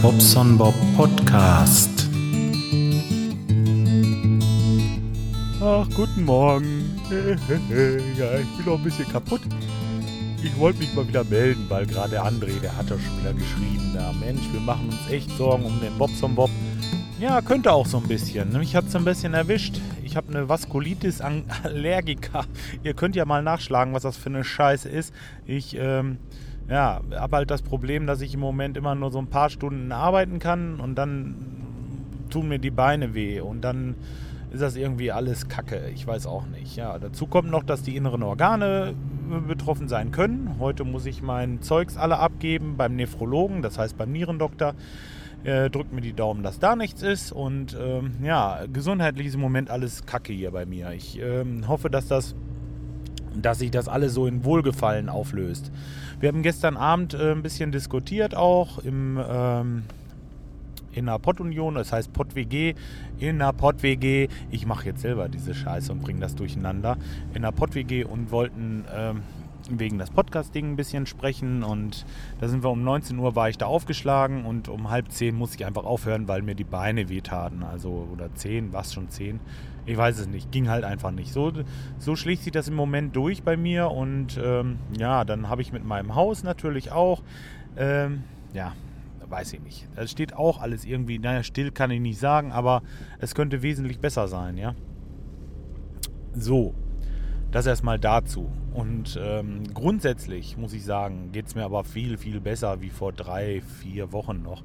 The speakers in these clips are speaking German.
Bobson Bob Podcast. Ach, guten Morgen. ja, ich bin noch ein bisschen kaputt. Ich wollte mich mal wieder melden, weil gerade André, der hat ja schon wieder geschrieben, da Mensch, wir machen uns echt Sorgen um den Bobson Bob. Ja, könnte auch so ein bisschen. Mich hat es ein bisschen erwischt. Ich habe eine Vaskulitis Allergiker. Ihr könnt ja mal nachschlagen, was das für eine Scheiße ist. Ich, ähm, ja, habe halt das Problem, dass ich im Moment immer nur so ein paar Stunden arbeiten kann und dann tun mir die Beine weh und dann ist das irgendwie alles Kacke. Ich weiß auch nicht. Ja, dazu kommt noch, dass die inneren Organe betroffen sein können. Heute muss ich mein Zeugs alle abgeben beim Nephrologen, das heißt beim Nierendoktor. Äh, drückt mir die Daumen, dass da nichts ist. Und ähm, ja, gesundheitlich ist im Moment alles Kacke hier bei mir. Ich ähm, hoffe, dass das dass sich das alles so in Wohlgefallen auflöst. Wir haben gestern Abend äh, ein bisschen diskutiert auch im, ähm, in der Pott-Union, das heißt Pott-WG, in der Pott-WG, ich mache jetzt selber diese Scheiße und bringe das durcheinander, in der Pott-WG und wollten ähm, wegen das Podcast-Ding ein bisschen sprechen und da sind wir um 19 Uhr war ich da aufgeschlagen und um halb zehn musste ich einfach aufhören, weil mir die Beine wehtaten, also oder zehn, was schon zehn, ich weiß es nicht, ging halt einfach nicht. So, so schlägt sich das im Moment durch bei mir und ähm, ja, dann habe ich mit meinem Haus natürlich auch, ähm, ja, weiß ich nicht. Es steht auch alles irgendwie, naja, still kann ich nicht sagen, aber es könnte wesentlich besser sein, ja. So, das erstmal dazu. Und ähm, grundsätzlich muss ich sagen, geht es mir aber viel, viel besser wie vor drei, vier Wochen noch,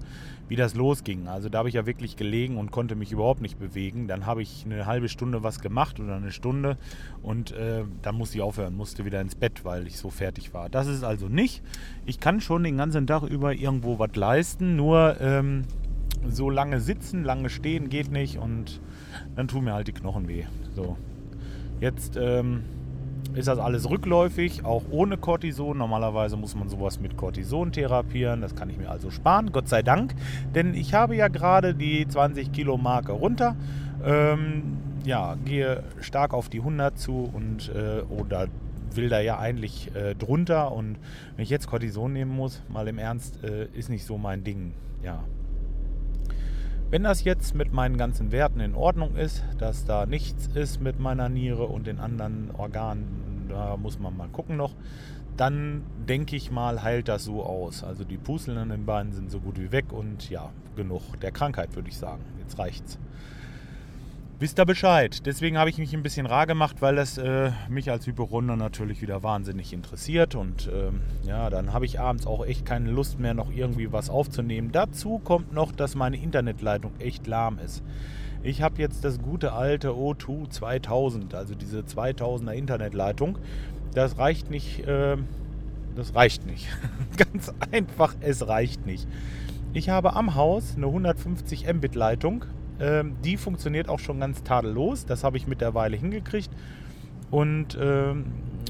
wie das losging. Also da habe ich ja wirklich gelegen und konnte mich überhaupt nicht bewegen. Dann habe ich eine halbe Stunde was gemacht oder eine Stunde und äh, dann musste ich aufhören, musste wieder ins Bett, weil ich so fertig war. Das ist also nicht. Ich kann schon den ganzen Tag über irgendwo was leisten, nur ähm, so lange sitzen, lange stehen geht nicht und dann tun mir halt die Knochen weh. So. Jetzt ähm, ist das alles rückläufig, auch ohne Cortison. Normalerweise muss man sowas mit Cortison therapieren. Das kann ich mir also sparen, Gott sei Dank. Denn ich habe ja gerade die 20 Kilo Marke runter. Ähm, ja, gehe stark auf die 100 zu und äh, oder will da ja eigentlich äh, drunter. Und wenn ich jetzt Cortison nehmen muss, mal im Ernst, äh, ist nicht so mein Ding. Ja, wenn das jetzt mit meinen ganzen Werten in Ordnung ist, dass da nichts ist mit meiner Niere und den anderen Organen, da muss man mal gucken noch, dann denke ich mal, heilt das so aus. Also die Pusteln an den Beinen sind so gut wie weg und ja, genug der Krankheit, würde ich sagen. Jetzt reicht's. Wisst ihr Bescheid. Deswegen habe ich mich ein bisschen rar gemacht, weil das äh, mich als Hyperunde natürlich wieder wahnsinnig interessiert. Und ähm, ja, dann habe ich abends auch echt keine Lust mehr, noch irgendwie was aufzunehmen. Dazu kommt noch, dass meine Internetleitung echt lahm ist. Ich habe jetzt das gute alte O2 2000, also diese 2000er Internetleitung. Das reicht nicht. Äh, das reicht nicht. Ganz einfach, es reicht nicht. Ich habe am Haus eine 150 Mbit Leitung ähm, die funktioniert auch schon ganz tadellos. Das habe ich mittlerweile hingekriegt. Und ähm,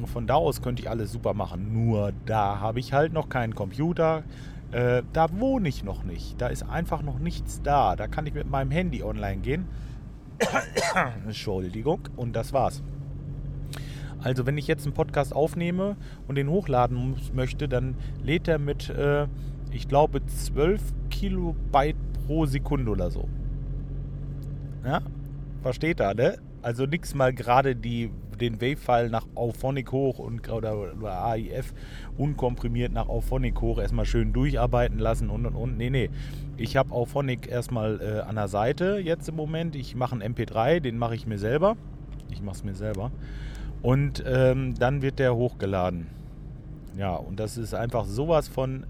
von da aus könnte ich alles super machen. Nur da habe ich halt noch keinen Computer. Äh, da wohne ich noch nicht. Da ist einfach noch nichts da. Da kann ich mit meinem Handy online gehen. Entschuldigung. Und das war's. Also wenn ich jetzt einen Podcast aufnehme und den hochladen möchte, dann lädt er mit, äh, ich glaube, 12 Kilobyte pro Sekunde oder so. Ja, versteht er, ne? Also nichts mal gerade die, den Wave-File nach Auphonic hoch und, oder, oder AIF unkomprimiert nach Auphonic hoch erstmal schön durcharbeiten lassen und und und. Nee, nee. Ich habe Auphonic erstmal äh, an der Seite jetzt im Moment. Ich mache einen MP3, den mache ich mir selber. Ich mache es mir selber. Und ähm, dann wird der hochgeladen. Ja, und das ist einfach sowas von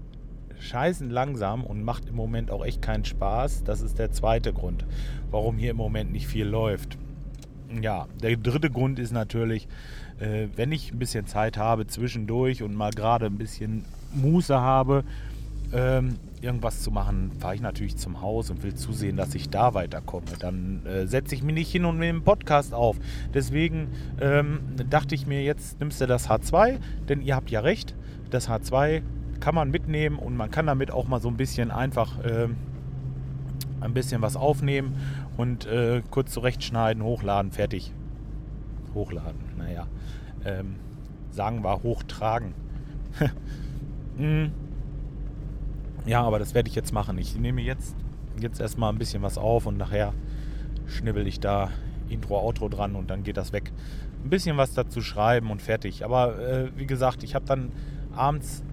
scheißen langsam und macht im Moment auch echt keinen Spaß. Das ist der zweite Grund, warum hier im Moment nicht viel läuft. Ja, der dritte Grund ist natürlich, äh, wenn ich ein bisschen Zeit habe zwischendurch und mal gerade ein bisschen Muße habe, ähm, irgendwas zu machen, fahre ich natürlich zum Haus und will zusehen, dass ich da weiterkomme. Dann äh, setze ich mich nicht hin und nehme einen Podcast auf. Deswegen ähm, dachte ich mir, jetzt nimmst du das H2, denn ihr habt ja recht, das H2 kann man mitnehmen und man kann damit auch mal so ein bisschen einfach äh, ein bisschen was aufnehmen und äh, kurz zurechtschneiden, hochladen, fertig. Hochladen, naja. Ähm, sagen wir hochtragen. mm. Ja, aber das werde ich jetzt machen. Ich nehme jetzt, jetzt erstmal ein bisschen was auf und nachher schnibbel ich da Intro, Outro dran und dann geht das weg. Ein bisschen was dazu schreiben und fertig. Aber äh, wie gesagt, ich habe dann abends,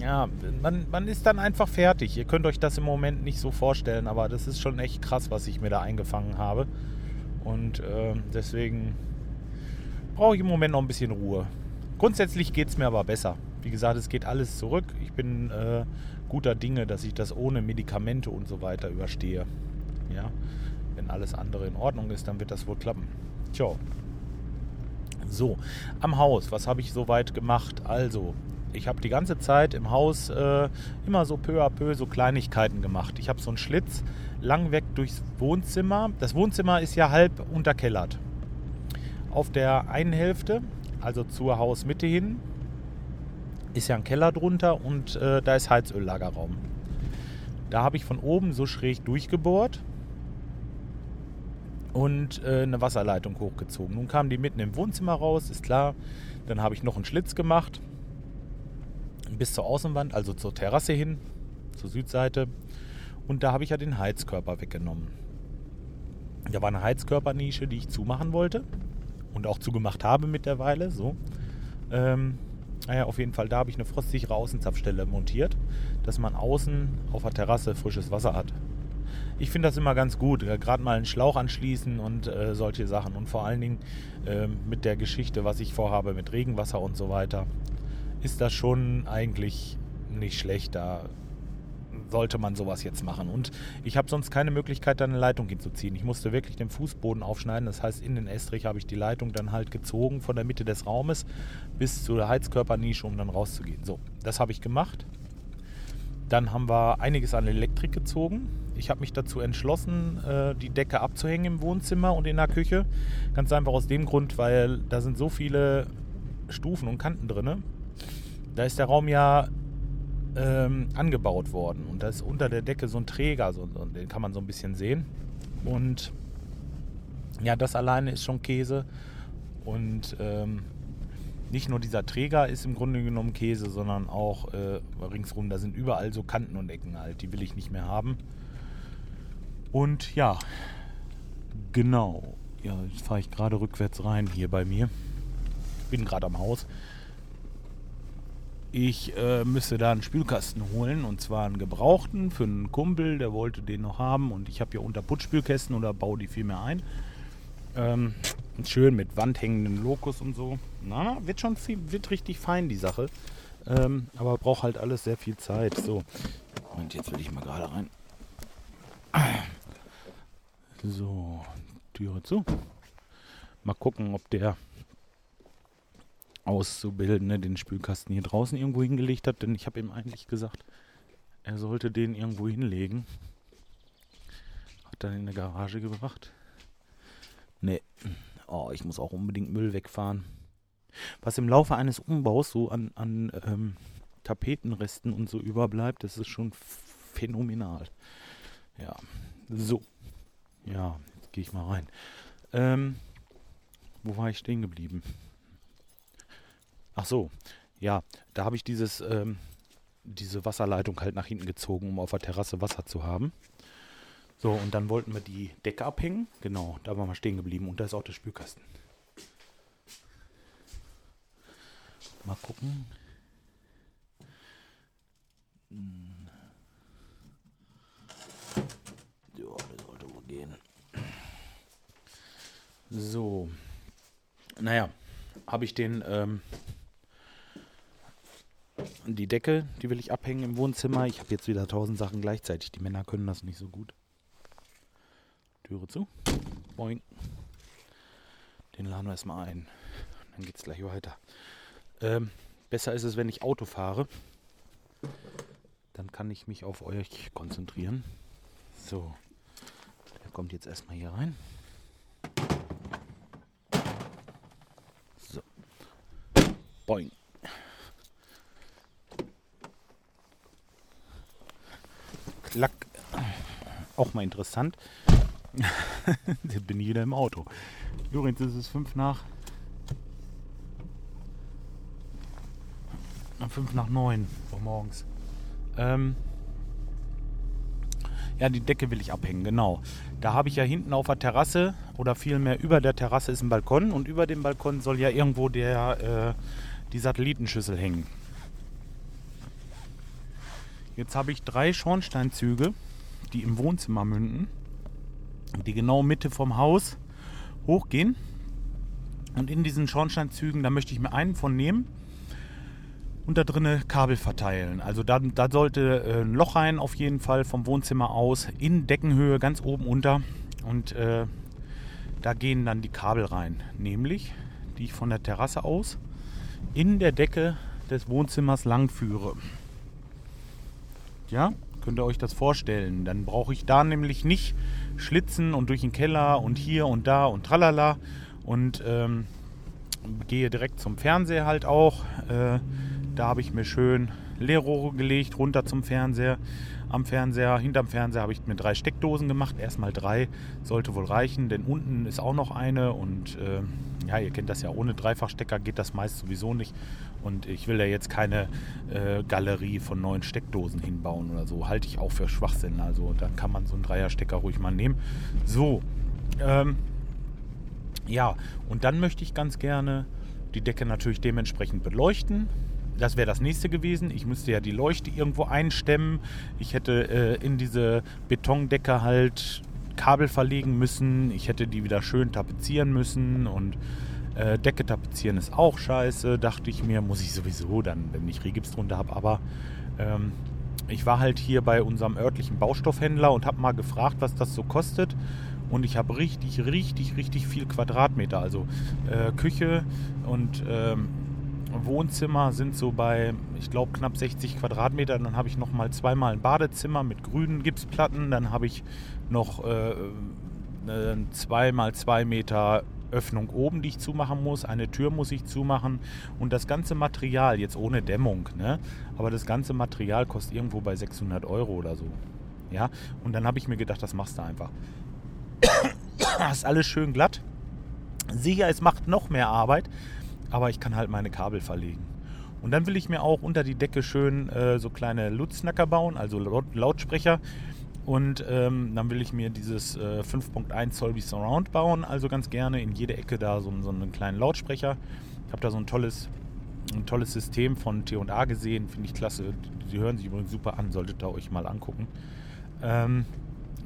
ja, man, man ist dann einfach fertig. Ihr könnt euch das im Moment nicht so vorstellen, aber das ist schon echt krass, was ich mir da eingefangen habe. Und äh, deswegen brauche ich im Moment noch ein bisschen Ruhe. Grundsätzlich geht es mir aber besser. Wie gesagt, es geht alles zurück. Ich bin äh, guter Dinge, dass ich das ohne Medikamente und so weiter überstehe. Ja, wenn alles andere in Ordnung ist, dann wird das wohl klappen. Ciao. So, am Haus, was habe ich soweit gemacht? Also, ich habe die ganze Zeit im Haus äh, immer so peu à peu so Kleinigkeiten gemacht. Ich habe so einen Schlitz lang weg durchs Wohnzimmer. Das Wohnzimmer ist ja halb unterkellert. Auf der einen Hälfte, also zur Hausmitte hin, ist ja ein Keller drunter und äh, da ist Heizöllagerraum. Da habe ich von oben so schräg durchgebohrt und äh, eine Wasserleitung hochgezogen. Nun kamen die mitten im Wohnzimmer raus, ist klar. Dann habe ich noch einen Schlitz gemacht bis zur Außenwand, also zur Terrasse hin, zur Südseite. Und da habe ich ja den Heizkörper weggenommen. Da war eine Heizkörpernische, die ich zumachen wollte und auch zugemacht habe mittlerweile. So. Ähm, naja, auf jeden Fall, da habe ich eine frostsichere Außenzapfstelle montiert, dass man außen auf der Terrasse frisches Wasser hat. Ich finde das immer ganz gut, gerade mal einen Schlauch anschließen und äh, solche Sachen. Und vor allen Dingen äh, mit der Geschichte, was ich vorhabe mit Regenwasser und so weiter, ist das schon eigentlich nicht schlecht. Da sollte man sowas jetzt machen. Und ich habe sonst keine Möglichkeit, da eine Leitung hinzuziehen. Ich musste wirklich den Fußboden aufschneiden. Das heißt, in den Estrich habe ich die Leitung dann halt gezogen von der Mitte des Raumes bis zur Heizkörpernische, um dann rauszugehen. So, das habe ich gemacht. Dann haben wir einiges an Elektrik gezogen. Ich habe mich dazu entschlossen, äh, die Decke abzuhängen im Wohnzimmer und in der Küche. Ganz einfach aus dem Grund, weil da sind so viele Stufen und Kanten drin. Da ist der Raum ja ähm, angebaut worden. Und da ist unter der Decke so ein Träger, so, den kann man so ein bisschen sehen. Und ja, das alleine ist schon Käse. Und ähm, nicht nur dieser Träger ist im Grunde genommen Käse, sondern auch äh, ringsrum, da sind überall so Kanten und Ecken halt. Die will ich nicht mehr haben. Und ja, genau. Ja, jetzt fahre ich gerade rückwärts rein hier bei mir. Bin gerade am Haus. Ich äh, müsste da einen Spülkasten holen und zwar einen gebrauchten für einen Kumpel, der wollte den noch haben und ich habe hier unter Putzspülkästen oder baue die vielmehr ein. Ähm, schön mit wandhängenden Lokus und so. Na, wird schon viel, wird richtig fein die Sache. Ähm, aber braucht halt alles sehr viel Zeit. So. Und jetzt will ich mal gerade rein. So, Türe zu. Mal gucken, ob der Auszubildende den Spülkasten hier draußen irgendwo hingelegt hat, denn ich habe ihm eigentlich gesagt, er sollte den irgendwo hinlegen. Hat dann in der Garage gebracht. Nee. Oh, ich muss auch unbedingt Müll wegfahren. Was im Laufe eines Umbaus so an, an ähm, Tapetenresten und so überbleibt, das ist schon phänomenal. Ja, so. Ja, jetzt gehe ich mal rein. Ähm, wo war ich stehen geblieben? Ach so, ja, da habe ich dieses, ähm, diese Wasserleitung halt nach hinten gezogen, um auf der Terrasse Wasser zu haben. So, und dann wollten wir die Decke abhängen. Genau, da waren wir stehen geblieben. Und da ist auch der Spülkasten. Mal gucken. Hm. Ja, das sollte wohl gehen. So. Naja, habe ich den ähm, die Decke, die will ich abhängen im Wohnzimmer. Ich habe jetzt wieder tausend Sachen gleichzeitig. Die Männer können das nicht so gut. Türe zu. Boing. Den laden wir erstmal ein. Dann geht es gleich weiter. Ähm, besser ist es, wenn ich Auto fahre. Dann kann ich mich auf euch konzentrieren. So. Der kommt jetzt erstmal hier rein. So. Boing. Klack. Auch mal interessant. Bin wieder im Auto. Übrigens ist es fünf nach. Fünf nach neun Uhr morgens. Ähm, Ja, die Decke will ich abhängen, genau. Da habe ich ja hinten auf der Terrasse oder vielmehr über der Terrasse ist ein Balkon und über dem Balkon soll ja irgendwo der, äh, die Satellitenschüssel hängen. Jetzt habe ich drei Schornsteinzüge, die im Wohnzimmer münden, die genau Mitte vom Haus hochgehen. Und in diesen Schornsteinzügen, da möchte ich mir einen von nehmen und da drinnen Kabel verteilen. Also da, da sollte äh, ein Loch rein auf jeden Fall vom Wohnzimmer aus in Deckenhöhe ganz oben unter und äh, da gehen dann die Kabel rein, nämlich die ich von der Terrasse aus in der Decke des Wohnzimmers lang führe. Ja, könnt ihr euch das vorstellen? Dann brauche ich da nämlich nicht schlitzen und durch den Keller und hier und da und tralala und ähm, gehe direkt zum Fernseher halt auch. Äh, da habe ich mir schön Leerrohre gelegt, runter zum Fernseher. Am Fernseher, hinterm Fernseher habe ich mir drei Steckdosen gemacht. Erstmal drei, sollte wohl reichen, denn unten ist auch noch eine. Und äh, ja, ihr kennt das ja, ohne Dreifachstecker geht das meist sowieso nicht. Und ich will ja jetzt keine äh, Galerie von neuen Steckdosen hinbauen oder so. Halte ich auch für Schwachsinn. Also da kann man so einen Dreierstecker ruhig mal nehmen. So, ähm, ja, und dann möchte ich ganz gerne die Decke natürlich dementsprechend beleuchten das wäre das nächste gewesen. Ich müsste ja die Leuchte irgendwo einstemmen. Ich hätte äh, in diese Betondecke halt Kabel verlegen müssen. Ich hätte die wieder schön tapezieren müssen und äh, Decke tapezieren ist auch scheiße, dachte ich mir. Muss ich sowieso dann, wenn ich Regips drunter habe. Aber ähm, ich war halt hier bei unserem örtlichen Baustoffhändler und habe mal gefragt, was das so kostet. Und ich habe richtig, richtig, richtig viel Quadratmeter. Also äh, Küche und ähm, Wohnzimmer sind so bei, ich glaube, knapp 60 Quadratmeter. Dann habe ich noch mal zweimal ein Badezimmer mit grünen Gipsplatten. Dann habe ich noch äh, eine 2 mal 2 Meter Öffnung oben, die ich zumachen muss. Eine Tür muss ich zumachen. Und das ganze Material, jetzt ohne Dämmung, ne? aber das ganze Material kostet irgendwo bei 600 Euro oder so. Ja, und dann habe ich mir gedacht, das machst du einfach. ist alles schön glatt. Sicher, es macht noch mehr Arbeit, aber ich kann halt meine Kabel verlegen. Und dann will ich mir auch unter die Decke schön äh, so kleine Lutsnacker bauen, also Lautsprecher. Und ähm, dann will ich mir dieses äh, 5.1 Zoll wie Surround bauen, also ganz gerne in jede Ecke da so, so einen kleinen Lautsprecher. Ich habe da so ein tolles, ein tolles System von T&A gesehen, finde ich klasse. Die hören sich übrigens super an, solltet ihr euch mal angucken. Ähm,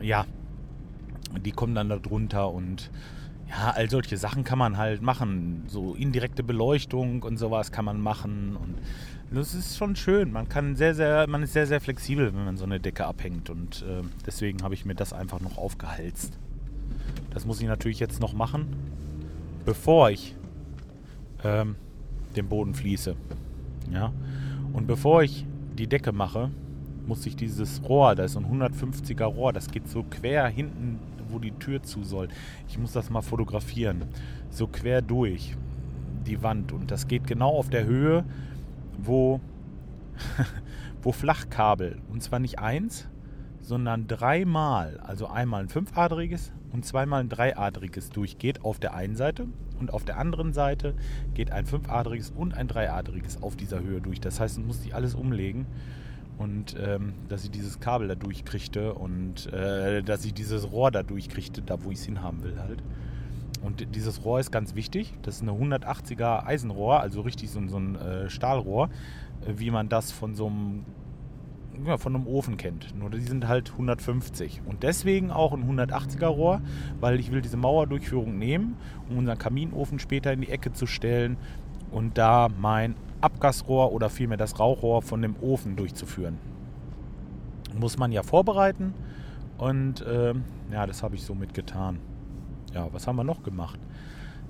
ja, die kommen dann da drunter und ja, all solche Sachen kann man halt machen. So indirekte Beleuchtung und sowas kann man machen. Und das ist schon schön. Man kann sehr, sehr, man ist sehr, sehr flexibel, wenn man so eine Decke abhängt. Und äh, deswegen habe ich mir das einfach noch aufgehalst. Das muss ich natürlich jetzt noch machen, bevor ich ähm, den Boden fließe. Ja. Und bevor ich die Decke mache, muss ich dieses Rohr, da ist so ein 150er Rohr, das geht so quer hinten wo die Tür zu soll. Ich muss das mal fotografieren. So quer durch die Wand. Und das geht genau auf der Höhe, wo, wo Flachkabel, und zwar nicht eins, sondern dreimal, also einmal ein fünfadriges und zweimal ein dreiadriges durchgeht auf der einen Seite und auf der anderen Seite geht ein fünfadriges und ein dreiadriges auf dieser Höhe durch. Das heißt, man muss die alles umlegen und ähm, dass ich dieses Kabel da durchkriegte und äh, dass ich dieses Rohr da durchkriegte, da wo ich es hinhaben will halt. Und dieses Rohr ist ganz wichtig. Das ist eine 180er Eisenrohr, also richtig so, so ein äh, Stahlrohr, äh, wie man das von so einem, ja, von einem Ofen kennt. Nur die sind halt 150. Und deswegen auch ein 180er Rohr, weil ich will diese Mauerdurchführung nehmen, um unseren Kaminofen später in die Ecke zu stellen und da mein Abgasrohr oder vielmehr das Rauchrohr von dem Ofen durchzuführen. Muss man ja vorbereiten und äh, ja, das habe ich so mitgetan. Ja, was haben wir noch gemacht?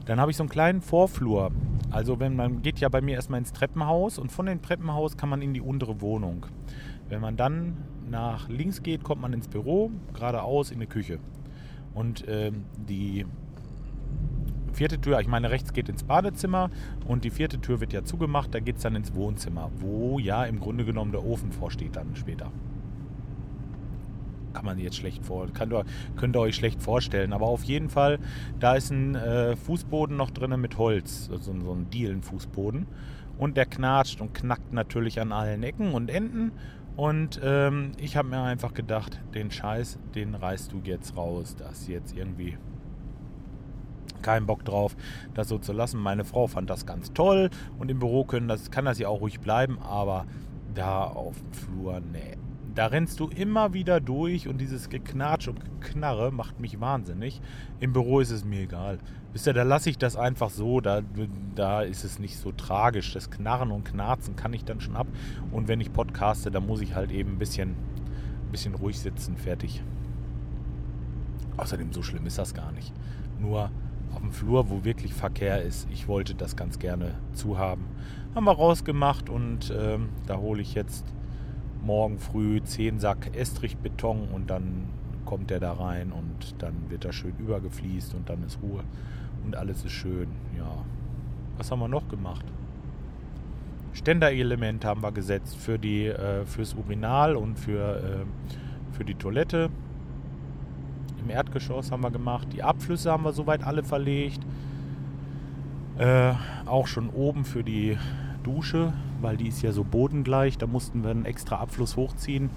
Dann habe ich so einen kleinen Vorflur. Also wenn man geht ja bei mir erstmal ins Treppenhaus und von dem Treppenhaus kann man in die untere Wohnung. Wenn man dann nach links geht, kommt man ins Büro, geradeaus in die Küche. Und äh, die vierte Tür, ich meine, rechts geht ins Badezimmer und die vierte Tür wird ja zugemacht, da geht es dann ins Wohnzimmer, wo ja im Grunde genommen der Ofen vorsteht dann später. Kann man jetzt schlecht vor, kann, könnt ihr euch schlecht vorstellen, aber auf jeden Fall, da ist ein äh, Fußboden noch drin mit Holz, also so ein Dielenfußboden und der knatscht und knackt natürlich an allen Ecken und Enden Und ähm, ich habe mir einfach gedacht, den Scheiß, den reißt du jetzt raus. Das ist jetzt irgendwie keinen Bock drauf, das so zu lassen. Meine Frau fand das ganz toll und im Büro können das, kann das ja auch ruhig bleiben, aber da auf dem Flur, nee. Da rennst du immer wieder durch und dieses Geknatsch und Geknarre macht mich wahnsinnig. Im Büro ist es mir egal. Wisst ihr, da lasse ich das einfach so, da, da ist es nicht so tragisch. Das Knarren und Knarzen kann ich dann schon ab. Und wenn ich podcaste, dann muss ich halt eben ein bisschen, ein bisschen ruhig sitzen, fertig. Außerdem, so schlimm ist das gar nicht. Nur auf dem Flur, wo wirklich Verkehr ist, ich wollte das ganz gerne zu haben. Haben wir rausgemacht und ähm, da hole ich jetzt morgen früh 10 Sack Estrichbeton und dann kommt der da rein und dann wird er schön übergefliest und dann ist Ruhe und alles ist schön. Ja. Was haben wir noch gemacht? Ständerelement haben wir gesetzt für die äh, fürs Urinal und für, äh, für die Toilette. Im Erdgeschoss haben wir gemacht. Die Abflüsse haben wir soweit alle verlegt. Äh, auch schon oben für die Dusche, weil die ist ja so bodengleich. Da mussten wir einen extra Abfluss hochziehen.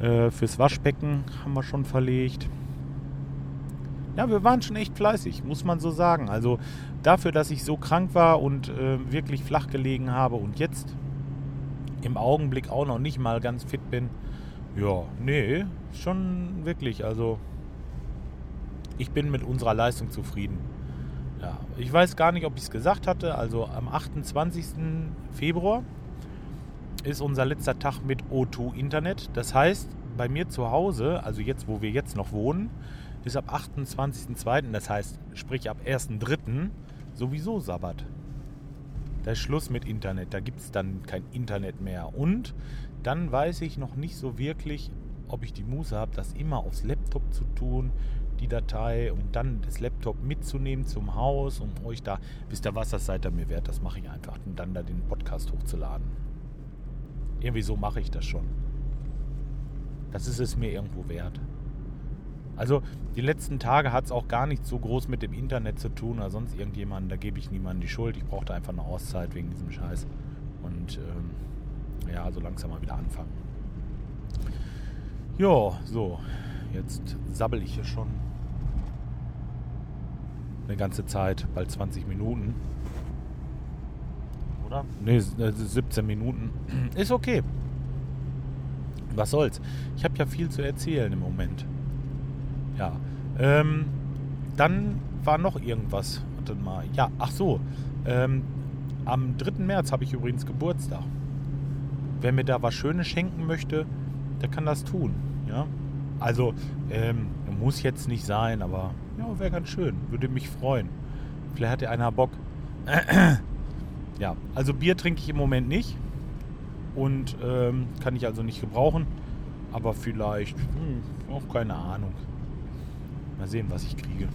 Äh, fürs Waschbecken haben wir schon verlegt. Ja, wir waren schon echt fleißig, muss man so sagen. Also dafür, dass ich so krank war und äh, wirklich flach gelegen habe und jetzt im Augenblick auch noch nicht mal ganz fit bin. Ja, nee, schon wirklich. Also ich bin mit unserer Leistung zufrieden. Ja, ich weiß gar nicht, ob ich es gesagt hatte. Also am 28. Februar ist unser letzter Tag mit O2 Internet. Das heißt, bei mir zu Hause, also jetzt, wo wir jetzt noch wohnen, ist ab 28.02., das heißt, sprich ab 1.03. sowieso Sabbat. Da ist Schluss mit Internet, da gibt es dann kein Internet mehr. Und dann weiß ich noch nicht so wirklich, ob ich die Muße habe, das immer aufs Laptop zu tun, die Datei und dann das Laptop mitzunehmen zum Haus, um euch da, wisst ihr was, das seid ihr mir wert, das mache ich einfach und dann da den Podcast hochzuladen. Irgendwie so mache ich das schon. Das ist es mir irgendwo wert. Also die letzten Tage hat es auch gar nicht so groß mit dem Internet zu tun oder sonst irgendjemanden. Da gebe ich niemandem die Schuld. Ich brauchte einfach eine Auszeit wegen diesem Scheiß. Und ähm, ja, so langsam mal wieder anfangen. Ja, so. Jetzt sabbel ich hier schon eine ganze Zeit, bald 20 Minuten. Oder? Ne, 17 Minuten. Ist okay. Was soll's? Ich habe ja viel zu erzählen im Moment. Ja. Ähm, dann war noch irgendwas. Warte mal. Ja, ach so. Ähm, am 3. März habe ich übrigens Geburtstag. Wer mir da was Schönes schenken möchte, der kann das tun. Ja. Also, ähm, muss jetzt nicht sein, aber ja, wäre ganz schön. Würde mich freuen. Vielleicht hat ja einer Bock. ja, also Bier trinke ich im Moment nicht. Und ähm, kann ich also nicht gebrauchen. Aber vielleicht, hm, auch keine Ahnung. Mal sehen, was ich kriege.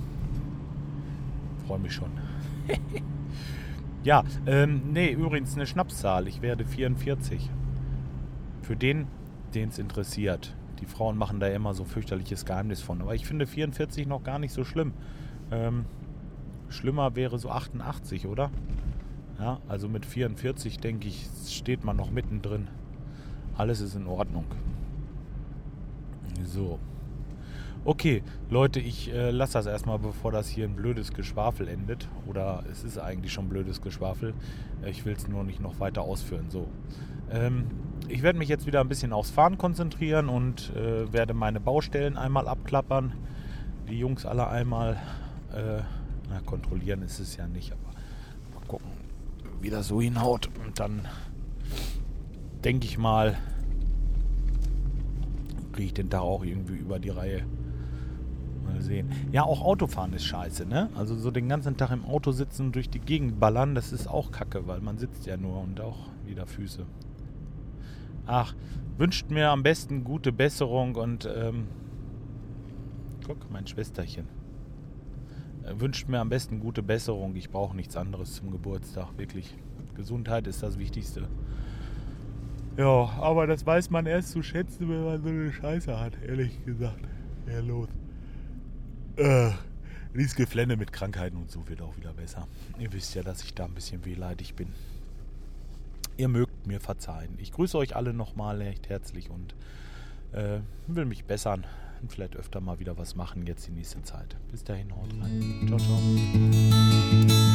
Freue mich schon. ja, ähm, nee, übrigens eine Schnapszahl. Ich werde 44. Für den, den es interessiert. Die Frauen machen da immer so fürchterliches Geheimnis von. Aber ich finde 44 noch gar nicht so schlimm. Ähm, schlimmer wäre so 88, oder? Ja, also mit 44 denke ich, steht man noch mittendrin. Alles ist in Ordnung. So. Okay, Leute, ich äh, lasse das erstmal, bevor das hier ein blödes Geschwafel endet. Oder es ist eigentlich schon blödes Geschwafel. Ich will es nur nicht noch weiter ausführen. So. Ähm, ich werde mich jetzt wieder ein bisschen aufs Fahren konzentrieren und äh, werde meine Baustellen einmal abklappern. Die Jungs alle einmal äh, na, kontrollieren ist es ja nicht, aber mal gucken, wie das so hinhaut. Und dann denke ich mal, kriege ich den Tag auch irgendwie über die Reihe. Mal sehen. Ja, auch Autofahren ist scheiße, ne? Also so den ganzen Tag im Auto sitzen und durch die Gegend ballern, das ist auch kacke, weil man sitzt ja nur und auch wieder Füße. Ach, wünscht mir am besten gute Besserung und ähm, guck, mein Schwesterchen. Äh, wünscht mir am besten gute Besserung. Ich brauche nichts anderes zum Geburtstag, wirklich. Gesundheit ist das Wichtigste. Ja, aber das weiß man erst zu schätzen, wenn man so eine Scheiße hat, ehrlich gesagt. Ja, los. Äh, dieses Geflänne mit Krankheiten und so wird auch wieder besser. Ihr wisst ja, dass ich da ein bisschen wehleidig bin. Ihr mögt mir verzeihen. Ich grüße euch alle nochmal recht herzlich und äh, will mich bessern und vielleicht öfter mal wieder was machen jetzt die nächste Zeit. Bis dahin, haut rein. Ciao, ciao.